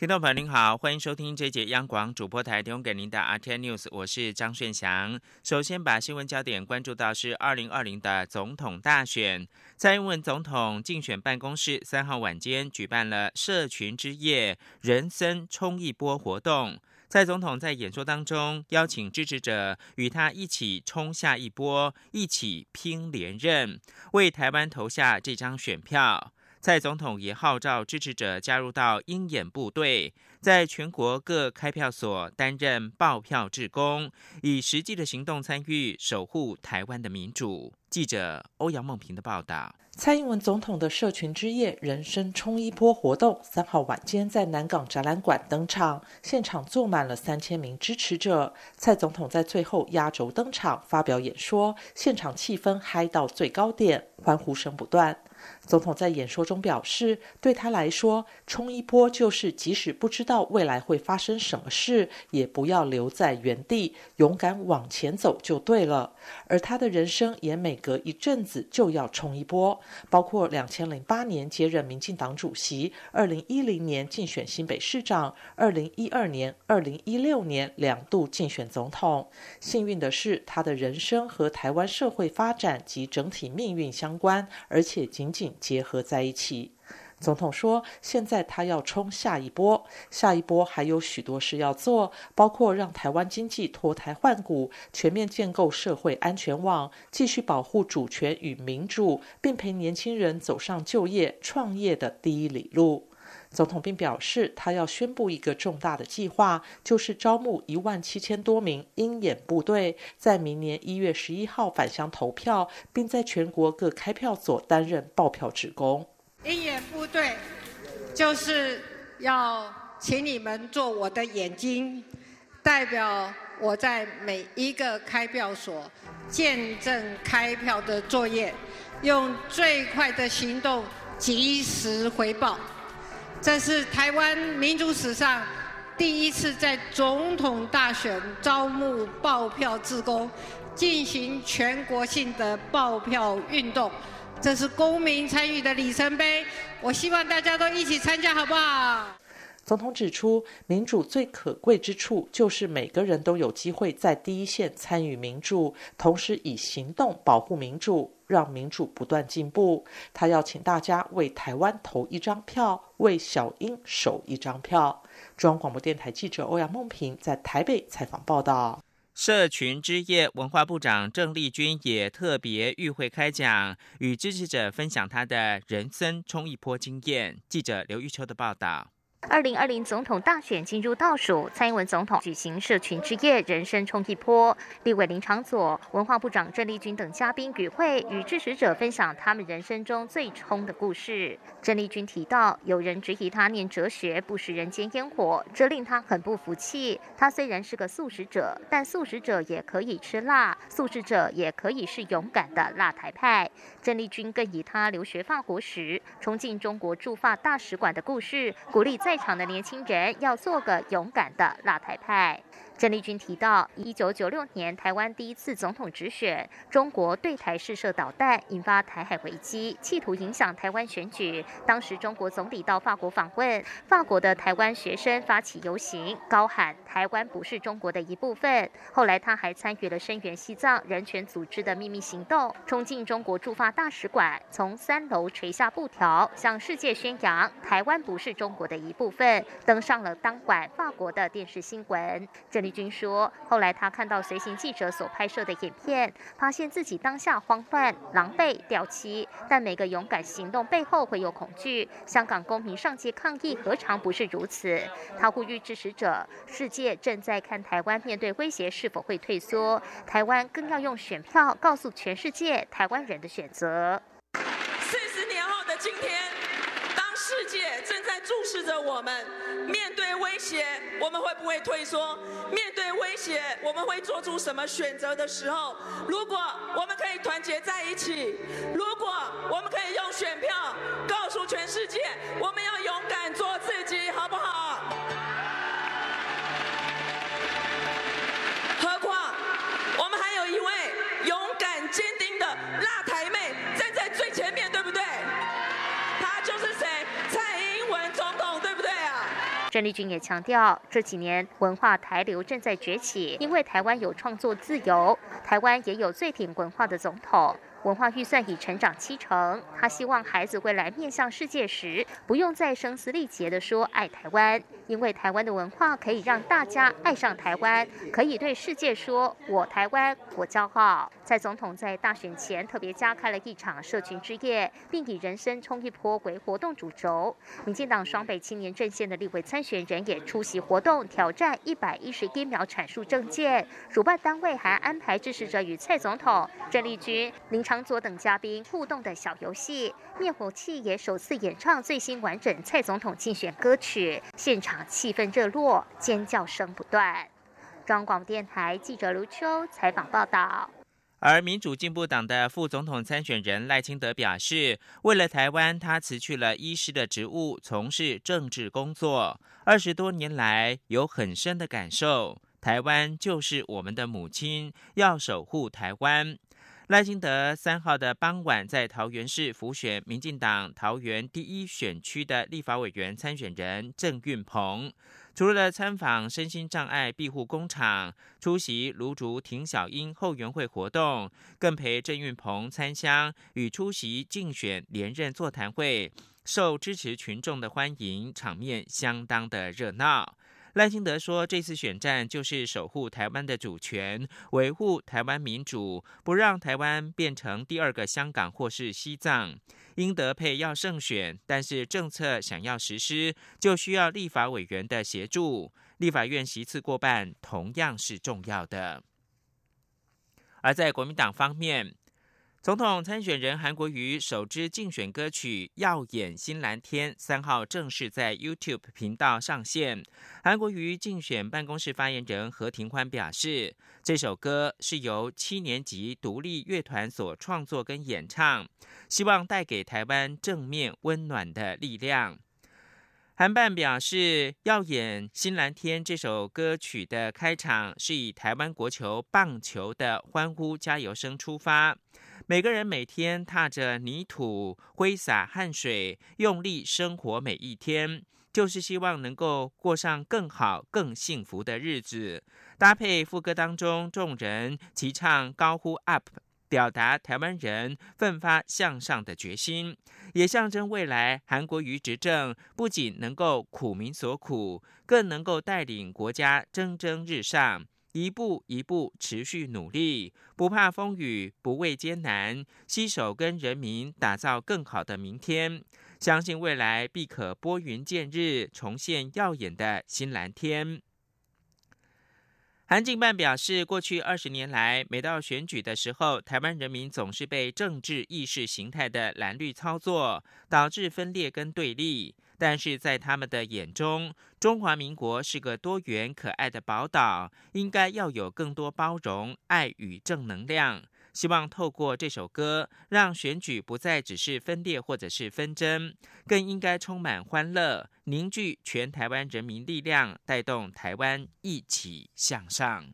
听众朋友您好，欢迎收听这节央广主播台提供给您的 RT News，我是张顺祥。首先把新闻焦点关注到是二零二零的总统大选，蔡英文总统竞选办公室三号晚间举办了社群之夜人生冲一波活动。蔡总统在演说当中邀请支持者与他一起冲下一波，一起拼连任，为台湾投下这张选票。蔡总统也号召支持者加入到鹰眼部队，在全国各开票所担任报票志工，以实际的行动参与守护台湾的民主。记者欧阳梦平的报道。蔡英文总统的社群之夜人生冲一波活动，三号晚间在南港展览馆登场，现场坐满了三千名支持者。蔡总统在最后压轴登场发表演说，现场气氛嗨到最高点，欢呼声不断。总统在演说中表示，对他来说，冲一波就是即使不知道未来会发生什么事，也不要留在原地，勇敢往前走就对了。而他的人生也每隔一阵子就要冲一波，包括两千零八年接任民进党主席，二零一零年竞选新北市长，二零一二年、二零一六年两度竞选总统。幸运的是，他的人生和台湾社会发展及整体命运相关，而且紧紧。结合在一起，总统说：“现在他要冲下一波，下一波还有许多事要做，包括让台湾经济脱胎换骨，全面建构社会安全网，继续保护主权与民主，并陪年轻人走上就业创业的第一里路。”总统并表示，他要宣布一个重大的计划，就是招募一万七千多名鹰眼部队，在明年一月十一号返乡投票，并在全国各开票所担任报票职工。鹰眼部队就是要请你们做我的眼睛，代表我在每一个开票所见证开票的作业，用最快的行动及时回报。这是台湾民主史上第一次在总统大选招募报票志工，进行全国性的报票运动。这是公民参与的里程碑，我希望大家都一起参加，好不好？总统指出，民主最可贵之处就是每个人都有机会在第一线参与民主，同时以行动保护民主。让民主不断进步。他要请大家为台湾投一张票，为小英守一张票。中央广播电台记者欧阳梦平在台北采访报道。社群之夜，文化部长郑丽君也特别与会开讲，与支持者分享他的人生冲一波经验。记者刘玉秋的报道。二零二零总统大选进入倒数，蔡英文总统举行社群之夜，人生冲一波。立委林长佐、文化部长郑丽君等嘉宾与会，与支持者分享他们人生中最冲的故事。郑丽君提到，有人质疑他念哲学不食人间烟火，这令他很不服气。他虽然是个素食者，但素食者也可以吃辣，素食者也可以是勇敢的辣台派。郑丽君更以他留学法国时，冲进中国驻法大使馆的故事，鼓励在。在场的年轻人要做个勇敢的辣台派。郑丽君提到，一九九六年台湾第一次总统直选，中国对台试射导弹，引发台海危机，企图影响台湾选举。当时中国总理到法国访问，法国的台湾学生发起游行，高喊“台湾不是中国的一部分”。后来他还参与了声援西藏人权组织的秘密行动，冲进中国驻法大使馆，从三楼垂下布条，向世界宣扬“台湾不是中国的一部分”，登上了当晚法国的电视新闻。郑丽。君说，后来他看到随行记者所拍摄的影片，发现自己当下慌乱、狼狈、掉漆。但每个勇敢行动背后会有恐惧。香港公民上街抗议，何尝不是如此？他呼吁支持者：世界正在看台湾面对威胁是否会退缩，台湾更要用选票告诉全世界台湾人的选择。四十年后的今天，世界正在注视着我们，面对威胁。我们会不会退缩？面对威胁，我们会做出什么选择的时候？如果我们可以团结在一起，如果我们可以用选票告诉全世界，我们要勇敢做自己，郑丽君也强调，这几年文化台流正在崛起，因为台湾有创作自由，台湾也有最挺文化的总统。文化预算已成长七成，他希望孩子未来面向世界时，不用再声嘶力竭地说爱台湾，因为台湾的文化可以让大家爱上台湾，可以对世界说我台湾我骄傲。蔡总统在大选前特别加开了一场社群之夜，并以人生冲一波为活动主轴。民进党双北青年阵线的立委参选人也出席活动，挑战一百一十一秒阐述政见。主办单位还安排支持者与蔡总统、郑丽君、林。长佐等嘉宾互动的小游戏，灭火器也首次演唱最新完整蔡总统竞选歌曲，现场气氛热络，尖叫声不断。中央广电台记者卢秋采访报道。而民主进步党的副总统参选人赖清德表示，为了台湾，他辞去了医师的职务，从事政治工作。二十多年来，有很深的感受，台湾就是我们的母亲，要守护台湾。赖清德三号的傍晚在桃园市辅选民进党桃园第一选区的立法委员参选人郑运鹏，除了参访身心障碍庇护工厂、出席卢竹庭小英后援会活动，更陪郑运鹏参香与出席竞选连任座谈会，受支持群众的欢迎，场面相当的热闹。赖清德说：“这次选战就是守护台湾的主权，维护台湾民主，不让台湾变成第二个香港或是西藏。英德配要胜选，但是政策想要实施，就需要立法委员的协助。立法院席次过半，同样是重要的。而在国民党方面。”总统参选人韩国瑜首支竞选歌曲《耀眼新蓝天》三号正式在 YouTube 频道上线。韩国瑜竞选办公室发言人何庭欢表示，这首歌是由七年级独立乐团所创作跟演唱，希望带给台湾正面温暖的力量。韩办表示，《耀眼新蓝天》这首歌曲的开场是以台湾国球棒球的欢呼加油声出发。每个人每天踏着泥土，挥洒汗水，用力生活每一天，就是希望能够过上更好、更幸福的日子。搭配副歌当中，众人齐唱高呼 “up”，表达台湾人奋发向上的决心，也象征未来韩国瑜执政不仅能够苦民所苦，更能够带领国家蒸蒸日上。一步一步持续努力，不怕风雨，不畏艰难，携手跟人民打造更好的明天。相信未来必可拨云见日，重现耀眼的新蓝天。韩进办表示，过去二十年来，每到选举的时候，台湾人民总是被政治意识形态的蓝绿操作，导致分裂跟对立。但是在他们的眼中，中华民国是个多元可爱的宝岛，应该要有更多包容、爱与正能量。希望透过这首歌，让选举不再只是分裂或者是纷争，更应该充满欢乐，凝聚全台湾人民力量，带动台湾一起向上。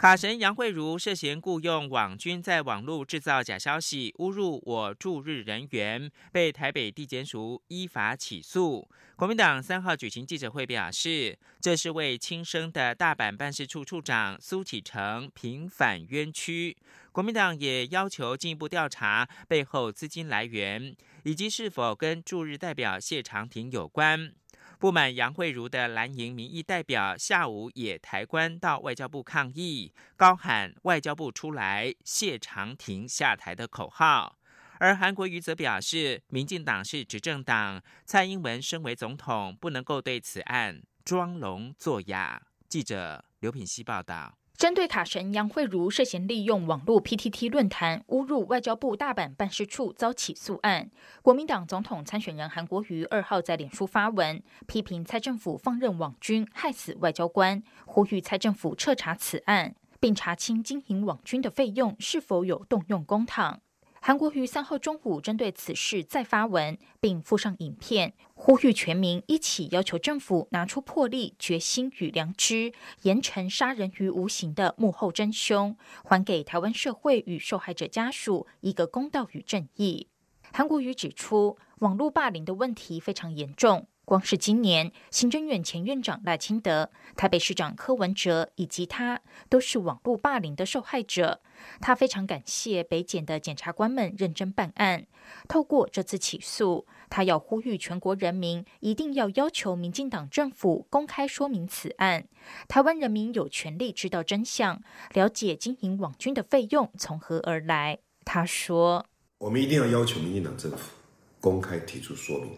卡神杨慧茹涉嫌雇佣网军在网络制造假消息，侮辱我驻日人员，被台北地检署依法起诉。国民党三号举行记者会表示，这是为亲生的大阪办事处处长苏启成平反冤屈。国民党也要求进一步调查背后资金来源，以及是否跟驻日代表谢长廷有关。不满杨惠如的蓝营民意代表下午也抬棺到外交部抗议，高喊“外交部出来，谢长廷下台”的口号。而韩国瑜则表示，民进党是执政党，蔡英文身为总统，不能够对此案装聋作哑。记者刘品希报道。针对卡神杨惠如涉嫌利用网络 PTT 论坛侮辱外交部大阪办事处遭起诉案，国民党总统参选人韩国瑜二号在脸书发文，批评蔡政府放任网军害死外交官，呼吁蔡政府彻查此案，并查清经营网军的费用是否有动用公帑。韩国瑜三号中午针对此事再发文，并附上影片，呼吁全民一起要求政府拿出魄力、决心与良知，严惩杀人于无形的幕后真凶，还给台湾社会与受害者家属一个公道与正义。韩国瑜指出，网络霸凌的问题非常严重。光是今年，行政院前院长赖清德、台北市长柯文哲以及他，都是网络霸凌的受害者。他非常感谢北检的检察官们认真办案。透过这次起诉，他要呼吁全国人民一定要要求民进党政府公开说明此案。台湾人民有权利知道真相，了解经营网军的费用从何而来。他说：“我们一定要要求民进党政府公开提出说明。”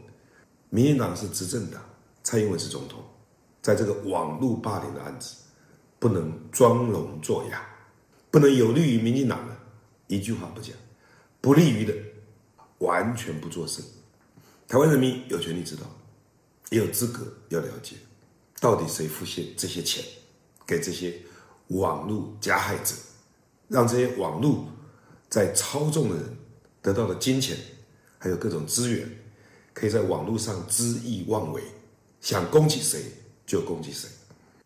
民进党是执政党，蔡英文是总统，在这个网络霸凌的案子，不能装聋作哑，不能有利于民进党的，一句话不讲，不利于的，完全不作声。台湾人民有权利知道，也有资格要了解，到底谁付现这些钱给这些网络加害者，让这些网络在操纵的人得到的金钱，还有各种资源。可以在网络上恣意妄为，想攻击谁就攻击谁。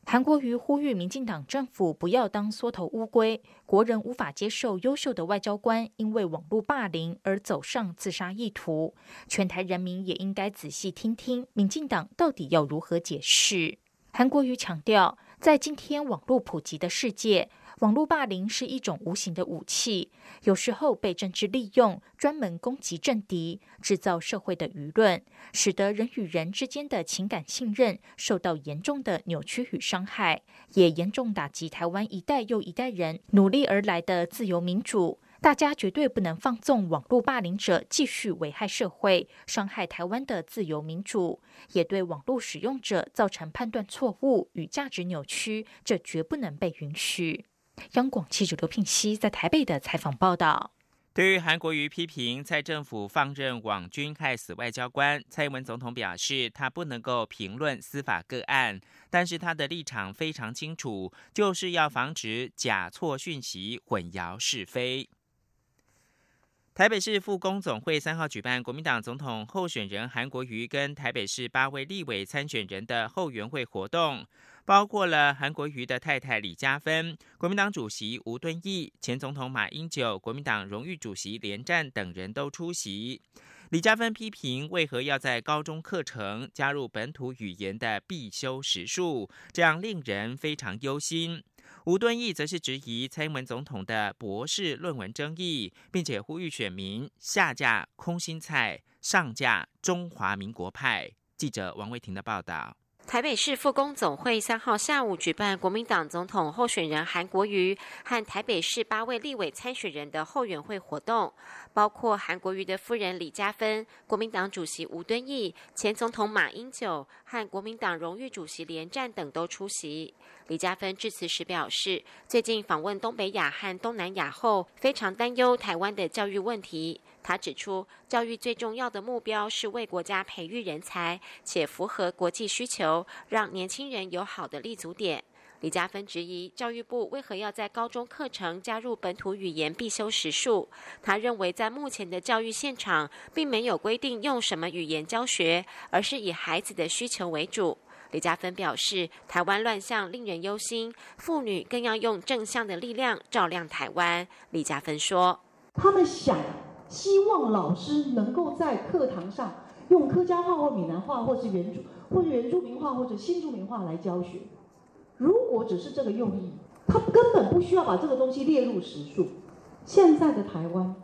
韩国瑜呼吁民进党政府不要当缩头乌龟，国人无法接受优秀的外交官因为网络霸凌而走上自杀意图。全台人民也应该仔细听听民进党到底要如何解释。韩国瑜强调，在今天网络普及的世界。网络霸凌是一种无形的武器，有时候被政治利用，专门攻击政敌，制造社会的舆论，使得人与人之间的情感信任受到严重的扭曲与伤害，也严重打击台湾一代又一代人努力而来的自由民主。大家绝对不能放纵网络霸凌者继续危害社会、伤害台湾的自由民主，也对网络使用者造成判断错误与价值扭曲，这绝不能被允许。央广记者刘聘熙在台北的采访报道：对于韩国瑜批评蔡政府放任网军害死外交官，蔡英文总统表示，他不能够评论司法个案，但是他的立场非常清楚，就是要防止假错讯息混淆是非。台北市复工总会三号举办国民党总统候选人韩国瑜跟台北市八位立委参选人的后援会活动。包括了韩国瑜的太太李嘉芬、国民党主席吴敦义、前总统马英九、国民党荣誉主席连战等人都出席。李嘉芬批评为何要在高中课程加入本土语言的必修时数，这样令人非常忧心。吴敦义则是质疑蔡英文总统的博士论文争议，并且呼吁选民下架空心菜，上架中华民国派。记者王维婷的报道。台北市复工总会三号下午举办国民党总统候选人韩国瑜和台北市八位立委参选人的后援会活动，包括韩国瑜的夫人李嘉芬、国民党主席吴敦义、前总统马英九和国民党荣誉主席连战等都出席。李嘉芬致辞时表示，最近访问东北亚和东南亚后，非常担忧台湾的教育问题。他指出，教育最重要的目标是为国家培育人才，且符合国际需求，让年轻人有好的立足点。李嘉芬质疑教育部为何要在高中课程加入本土语言必修时数。他认为，在目前的教育现场，并没有规定用什么语言教学，而是以孩子的需求为主。李嘉芬表示，台湾乱象令人忧心，妇女更要用正向的力量照亮台湾。李嘉芬说：“他们想。”希望老师能够在课堂上用客家话或闽南话，或是原住或者原住民话或者新住民话来教学。如果只是这个用意，他根本不需要把这个东西列入时数。现在的台湾，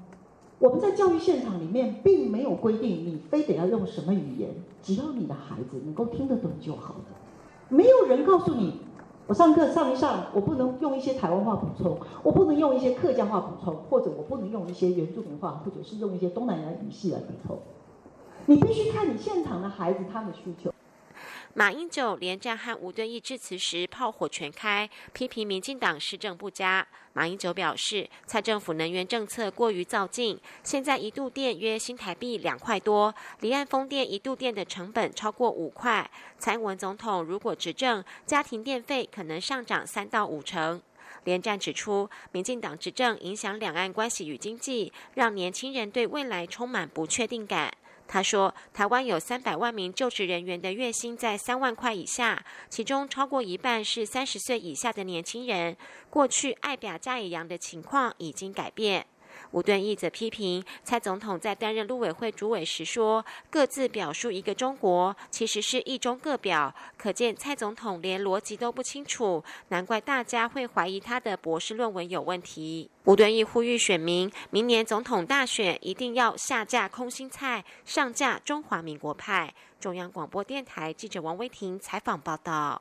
我们在教育现场里面并没有规定你非得要用什么语言，只要你的孩子能够听得懂就好了。没有人告诉你。我上课上一上，我不能用一些台湾话补充，我不能用一些客家话补充，或者我不能用一些原住民话，或者是用一些东南亚语系来补充。你必须看你现场的孩子他们的需求。马英九连战和吴敦义致辞时炮火全开，批评民进党施政不佳。马英九表示，蔡政府能源政策过于造进，现在一度电约新台币两块多，离岸风电一度电的成本超过五块。蔡英文总统如果执政，家庭电费可能上涨三到五成。连战指出，民进党执政影响两岸关系与经济，让年轻人对未来充满不确定感。他说，台湾有三百万名就职人员的月薪在三万块以下，其中超过一半是三十岁以下的年轻人。过去爱表加以扬的情况已经改变。吴敦义则批评蔡总统在担任陆委会主委时说“各自表述一个中国”，其实是一中各表，可见蔡总统连逻辑都不清楚，难怪大家会怀疑他的博士论文有问题。吴敦义呼吁选民，明年总统大选一定要下架空心菜，上架中华民国派。中央广播电台记者王威婷采访报道。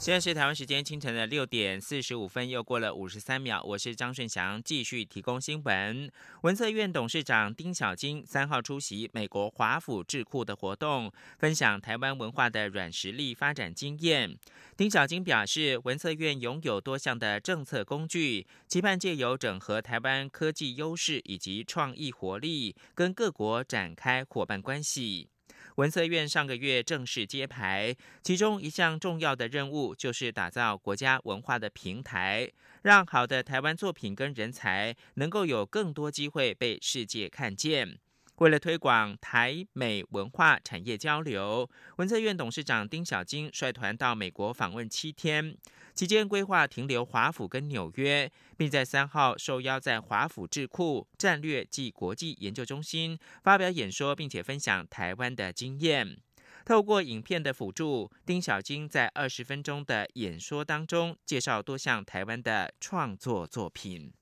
现在是台湾时间清晨的六点四十五分，又过了五十三秒。我是张顺祥，继续提供新闻。文策院董事长丁小金三号出席美国华府智库的活动，分享台湾文化的软实力发展经验。丁小金表示，文策院拥有多项的政策工具，期盼借由整合台湾科技优势以及创意活力，跟各国展开伙伴关系。文策院上个月正式揭牌，其中一项重要的任务就是打造国家文化的平台，让好的台湾作品跟人才能够有更多机会被世界看见。为了推广台美文化产业交流，文策院董事长丁小金率团到美国访问七天。期间规划停留华府跟纽约，并在三号受邀在华府智库战略暨国际研究中心发表演说，并且分享台湾的经验。透过影片的辅助，丁小晶在二十分钟的演说当中介绍多项台湾的创作作品。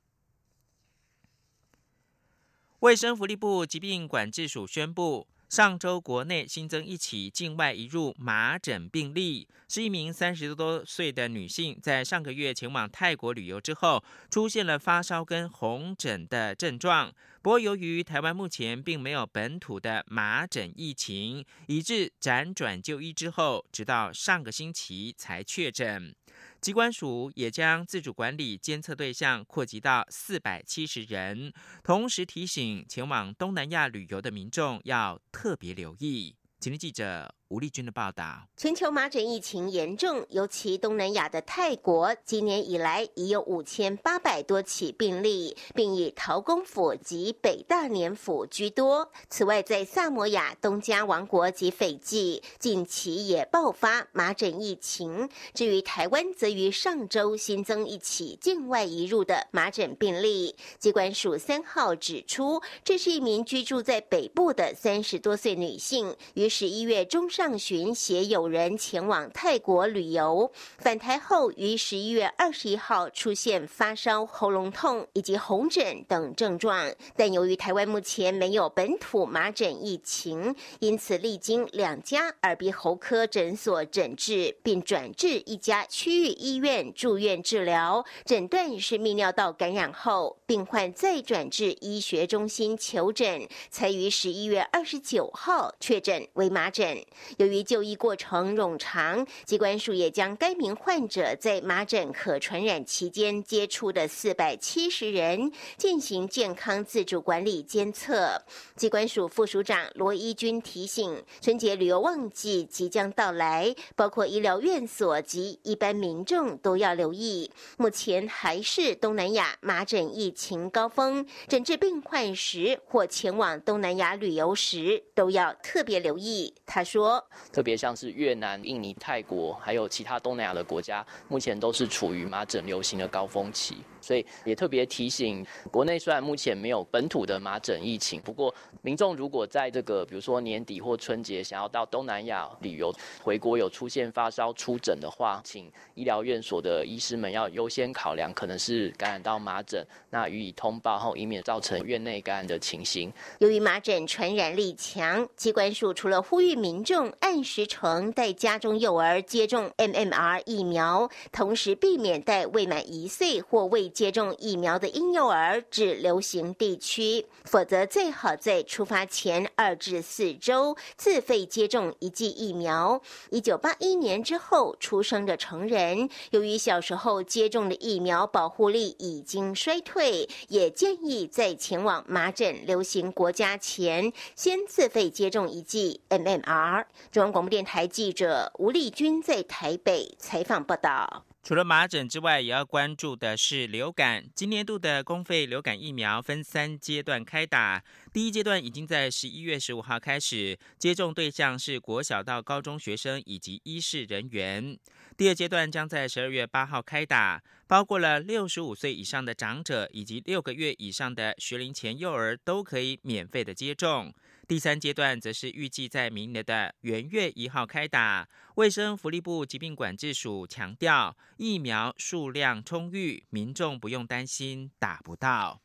卫生福利部疾病管制署宣布。上周国内新增一起境外移入麻疹病例，是一名三十多岁的女性，在上个月前往泰国旅游之后，出现了发烧跟红疹的症状。不过，由于台湾目前并没有本土的麻疹疫情，以致辗转就医之后，直到上个星期才确诊。机关署也将自主管理监测对象扩及到四百七十人，同时提醒前往东南亚旅游的民众要特别留意。今天记者。吴丽君的报道：全球麻疹疫情严重，尤其东南亚的泰国，今年以来已有五千八百多起病例，并以陶公府及北大年府居多。此外，在萨摩亚、东加王国及斐济，近期也爆发麻疹疫情。至于台湾，则于上周新增一起境外移入的麻疹病例。机关署三号指出，这是一名居住在北部的三十多岁女性，于十一月中。上旬携友人前往泰国旅游，返台后于十一月二十一号出现发烧、喉咙痛以及红疹等症状，但由于台湾目前没有本土麻疹疫情，因此历经两家耳鼻喉科诊所诊治，并转至一家区域医院住院治疗，诊断是泌尿道感染后，病患再转至医学中心求诊，才于十一月二十九号确诊为麻疹。由于就医过程冗长，机关署也将该名患者在麻疹可传染期间接触的四百七十人进行健康自主管理监测。机关署副署长罗一军提醒，春节旅游旺季即将到来，包括医疗院所及一般民众都要留意。目前还是东南亚麻疹疫情高峰，诊治病患时或前往东南亚旅游时都要特别留意。他说。特别像是越南、印尼、泰国，还有其他东南亚的国家，目前都是处于麻疹流行的高峰期。所以也特别提醒，国内虽然目前没有本土的麻疹疫情，不过民众如果在这个比如说年底或春节想要到东南亚旅游，回国有出现发烧、出疹的话，请医疗院所的医师们要优先考量可能是感染到麻疹，那予以通报后，以免造成院内感染的情形。由于麻疹传染力强，机关署除了呼吁民众按时程带家中幼儿接种 MMR 疫苗，同时避免带未满一岁或未接种疫苗的婴幼儿至流行地区，否则最好在出发前二至四周自费接种一剂疫苗。一九八一年之后出生的成人，由于小时候接种的疫苗保护力已经衰退，也建议在前往麻疹流行国家前，先自费接种一剂 MMR。中央广播电台记者吴丽君在台北采访报道。除了麻疹之外，也要关注的是流感。今年度的公费流感疫苗分三阶段开打，第一阶段已经在十一月十五号开始，接种对象是国小到高中学生以及医事人员。第二阶段将在十二月八号开打，包括了六十五岁以上的长者以及六个月以上的学龄前幼儿都可以免费的接种。第三阶段则是预计在明年的元月一号开打。卫生福利部疾病管制署强调，疫苗数量充裕，民众不用担心打不到。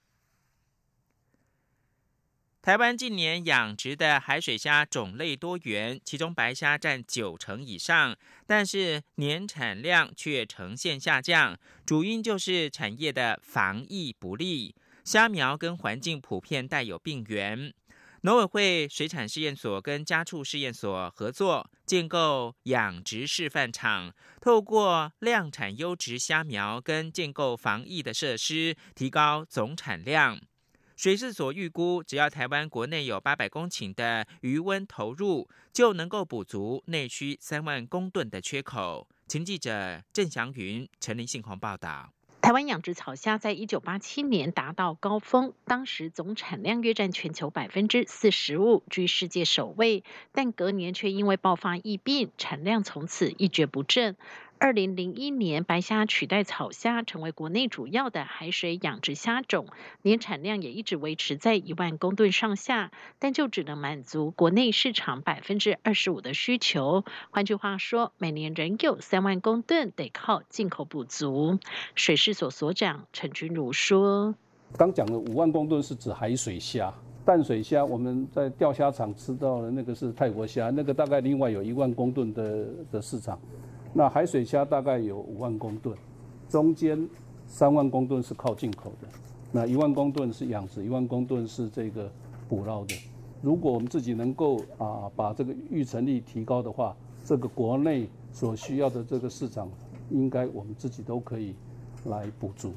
台湾近年养殖的海水虾种类多元，其中白虾占九成以上，但是年产量却呈现下降，主因就是产业的防疫不力，虾苗跟环境普遍带有病源。农委会水产试验所跟家畜试验所合作建构养殖示范场，透过量产优质虾苗跟建构防疫的设施，提高总产量。水试所预估，只要台湾国内有八百公顷的余温投入，就能够补足内需三万公吨的缺口。请记者郑祥云、陈林信宏报道。台湾养殖草虾在一九八七年达到高峰，当时总产量约占全球百分之四十五，居世界首位。但隔年却因为爆发疫病，产量从此一蹶不振。二零零一年，白虾取代草虾成为国内主要的海水养殖虾种，年产量也一直维持在一万公吨上下，但就只能满足国内市场百分之二十五的需求。换句话说，每年仍有三万公吨得靠进口补足。水事所所长陈君如说：“刚讲的五万公吨是指海水虾，淡水虾我们在钓虾场吃到的那个是泰国虾，那个大概另外有一万公吨的的市场。”那海水虾大概有五万公吨，中间三万公吨是靠进口的，那一万公吨是养殖，一万公吨是这个捕捞的。如果我们自己能够啊把这个育成率提高的话，这个国内所需要的这个市场，应该我们自己都可以来补足。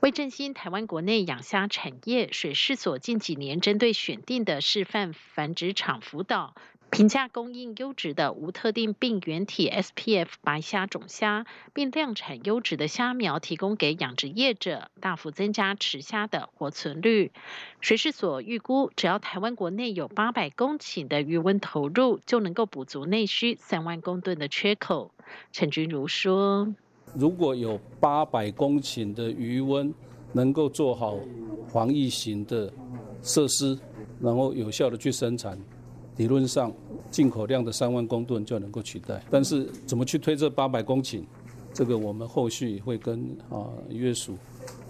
为振兴台湾国内养虾产业，水事所近几年针对选定的示范繁殖场辅导。评价供应优质的无特定病原体 SPF 白虾种虾，并量产优质的虾苗提供给养殖业者，大幅增加池虾的活存率。水事所预估，只要台湾国内有八百公顷的余温投入，就能够补足内需三万公吨的缺口。陈君如说：“如果有八百公顷的余温，能够做好防疫型的设施，然后有效的去生产。”理论上，进口量的三万公吨就能够取代，但是怎么去推这八百公顷，这个我们后续会跟啊约署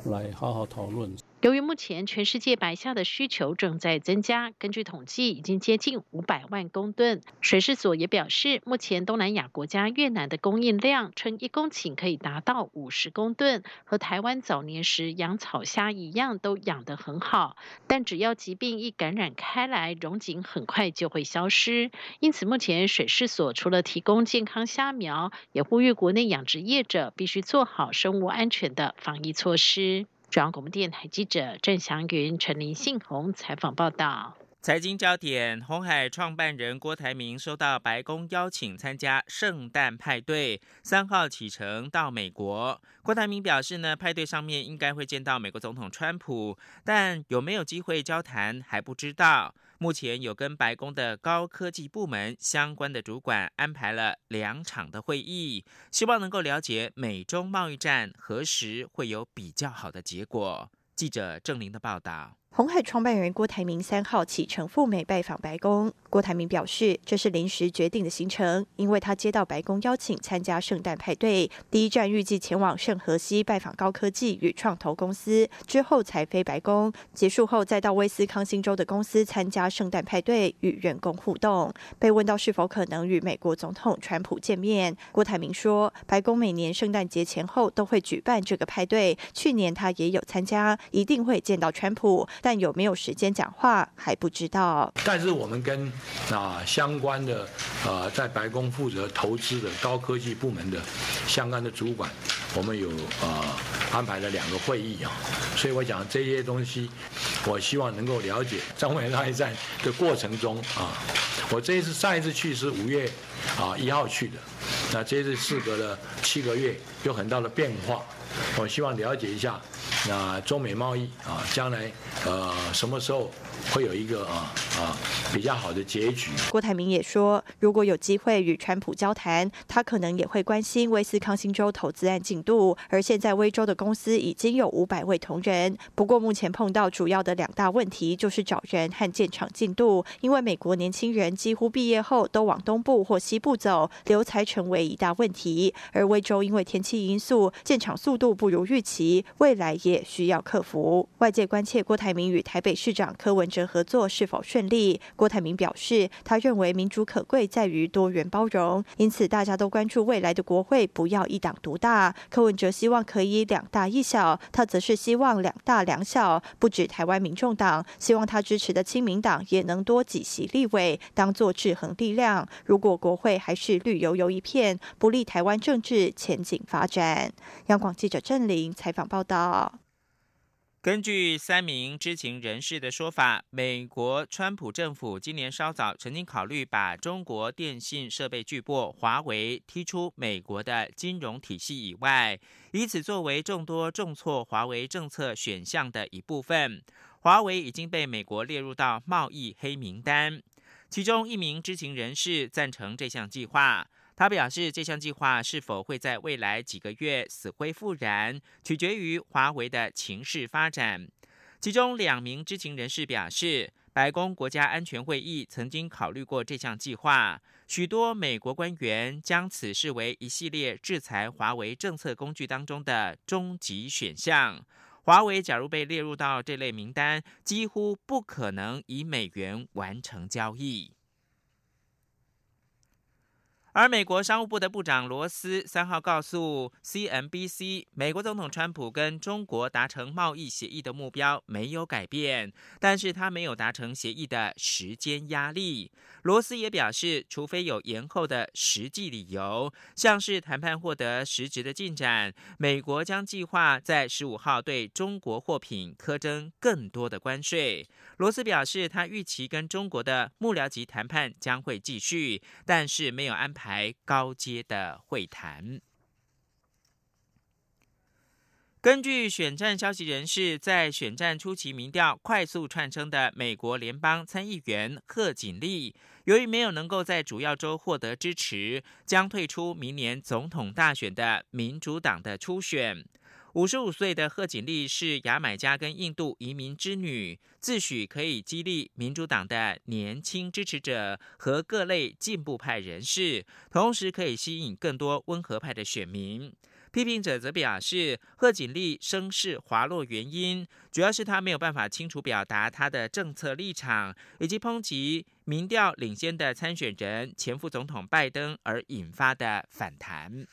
来好好讨论。由于目前全世界白虾的需求正在增加，根据统计，已经接近五百万公吨。水事所也表示，目前东南亚国家越南的供应量，称一公顷可以达到五十公吨，和台湾早年时养草虾一样，都养得很好。但只要疾病一感染开来，荣景很快就会消失。因此，目前水事所除了提供健康虾苗，也呼吁国内养殖业者必须做好生物安全的防疫措施。中央广播电台记者郑祥云、陈林信宏采访报道。财经焦点：红海创办人郭台铭收到白宫邀请参加圣诞派对，三号启程到美国。郭台铭表示呢，派对上面应该会见到美国总统川普，但有没有机会交谈还不知道。目前有跟白宫的高科技部门相关的主管安排了两场的会议，希望能够了解美中贸易战何时会有比较好的结果。记者郑玲的报道。红海创办人郭台铭三号启程赴美拜访白宫。郭台铭表示，这是临时决定的行程，因为他接到白宫邀请参加圣诞派对。第一站预计前往圣荷西拜访高科技与创投公司，之后才飞白宫。结束后再到威斯康星州的公司参加圣诞派对，与员工互动。被问到是否可能与美国总统川普见面，郭台铭说，白宫每年圣诞节前后都会举办这个派对，去年他也有参加，一定会见到川普。但有没有时间讲话还不知道。但是我们跟啊相关的呃在白宫负责投资的高科技部门的相关的主管，我们有呃安排了两个会议啊。所以我讲这些东西，我希望能够了解中美贸易战的过程中啊。我这一次上一次去是五月啊一号去的，那这次事隔了七个月，有很大的变化。我希望了解一下，那中美贸易啊，将来呃什么时候会有一个啊啊比较好的结局？郭台铭也说，如果有机会与川普交谈，他可能也会关心威斯康星州投资案进度。而现在威州的公司已经有五百位同仁，不过目前碰到主要的两大问题就是找人和建厂进度，因为美国年轻人几乎毕业后都往东部或西部走，留才成为一大问题。而威州因为天气因素，建厂速度。不如预期，未来也需要克服。外界关切郭台铭与台北市长柯文哲合作是否顺利。郭台铭表示，他认为民主可贵在于多元包容，因此大家都关注未来的国会不要一党独大。柯文哲希望可以两大一小，他则是希望两大两小。不止台湾民众党，希望他支持的亲民党也能多几席立委，当做制衡力量。如果国会还是绿油油一片，不利台湾政治前景发展。央广记者。郑林采访报道。根据三名知情人士的说法，美国川普政府今年稍早曾经考虑把中国电信设备巨擘华为踢出美国的金融体系以外，以此作为众多重挫华为政策选项的一部分。华为已经被美国列入到贸易黑名单。其中一名知情人士赞成这项计划。他表示，这项计划是否会在未来几个月死灰复燃，取决于华为的情势发展。其中两名知情人士表示，白宫国家安全会议曾经考虑过这项计划，许多美国官员将此视为一系列制裁华为政策工具当中的终极选项。华为假如被列入到这类名单，几乎不可能以美元完成交易。而美国商务部的部长罗斯三号告诉 CNBC，美国总统川普跟中国达成贸易协议的目标没有改变，但是他没有达成协议的时间压力。罗斯也表示，除非有延后的实际理由，像是谈判获得实质的进展，美国将计划在十五号对中国货品苛征更多的关税。罗斯表示，他预期跟中国的幕僚级谈判将会继续，但是没有安排台高阶的会谈。根据选战消息人士，在选战初期民调快速窜升的美国联邦参议员贺锦丽，由于没有能够在主要州获得支持，将退出明年总统大选的民主党的初选。五十五岁的贺锦丽是牙买加跟印度移民之女，自诩可以激励民主党的年轻支持者和各类进步派人士，同时可以吸引更多温和派的选民。批评者则表示，贺锦丽声势滑落原因，主要是他没有办法清楚表达他的政策立场，以及抨击民调领先的参选人前副总统拜登而引发的反弹。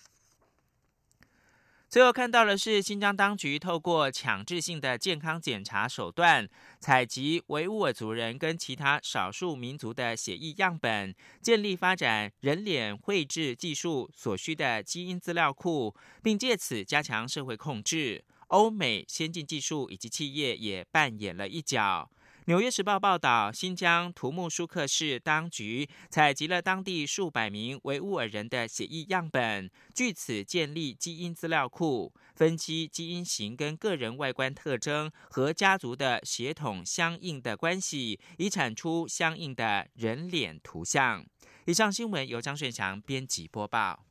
最后看到的是，新疆当局透过强制性的健康检查手段，采集维吾尔族人跟其他少数民族的血液样本，建立发展人脸绘制技术所需的基因资料库，并借此加强社会控制。欧美先进技术以及企业也扮演了一角。纽约时报报道，新疆图木舒克市当局采集了当地数百名维吾尔人的血液样本，据此建立基因资料库，分析基因型跟个人外观特征和家族的血统相应的关系，以产出相应的人脸图像。以上新闻由张顺祥编辑播报。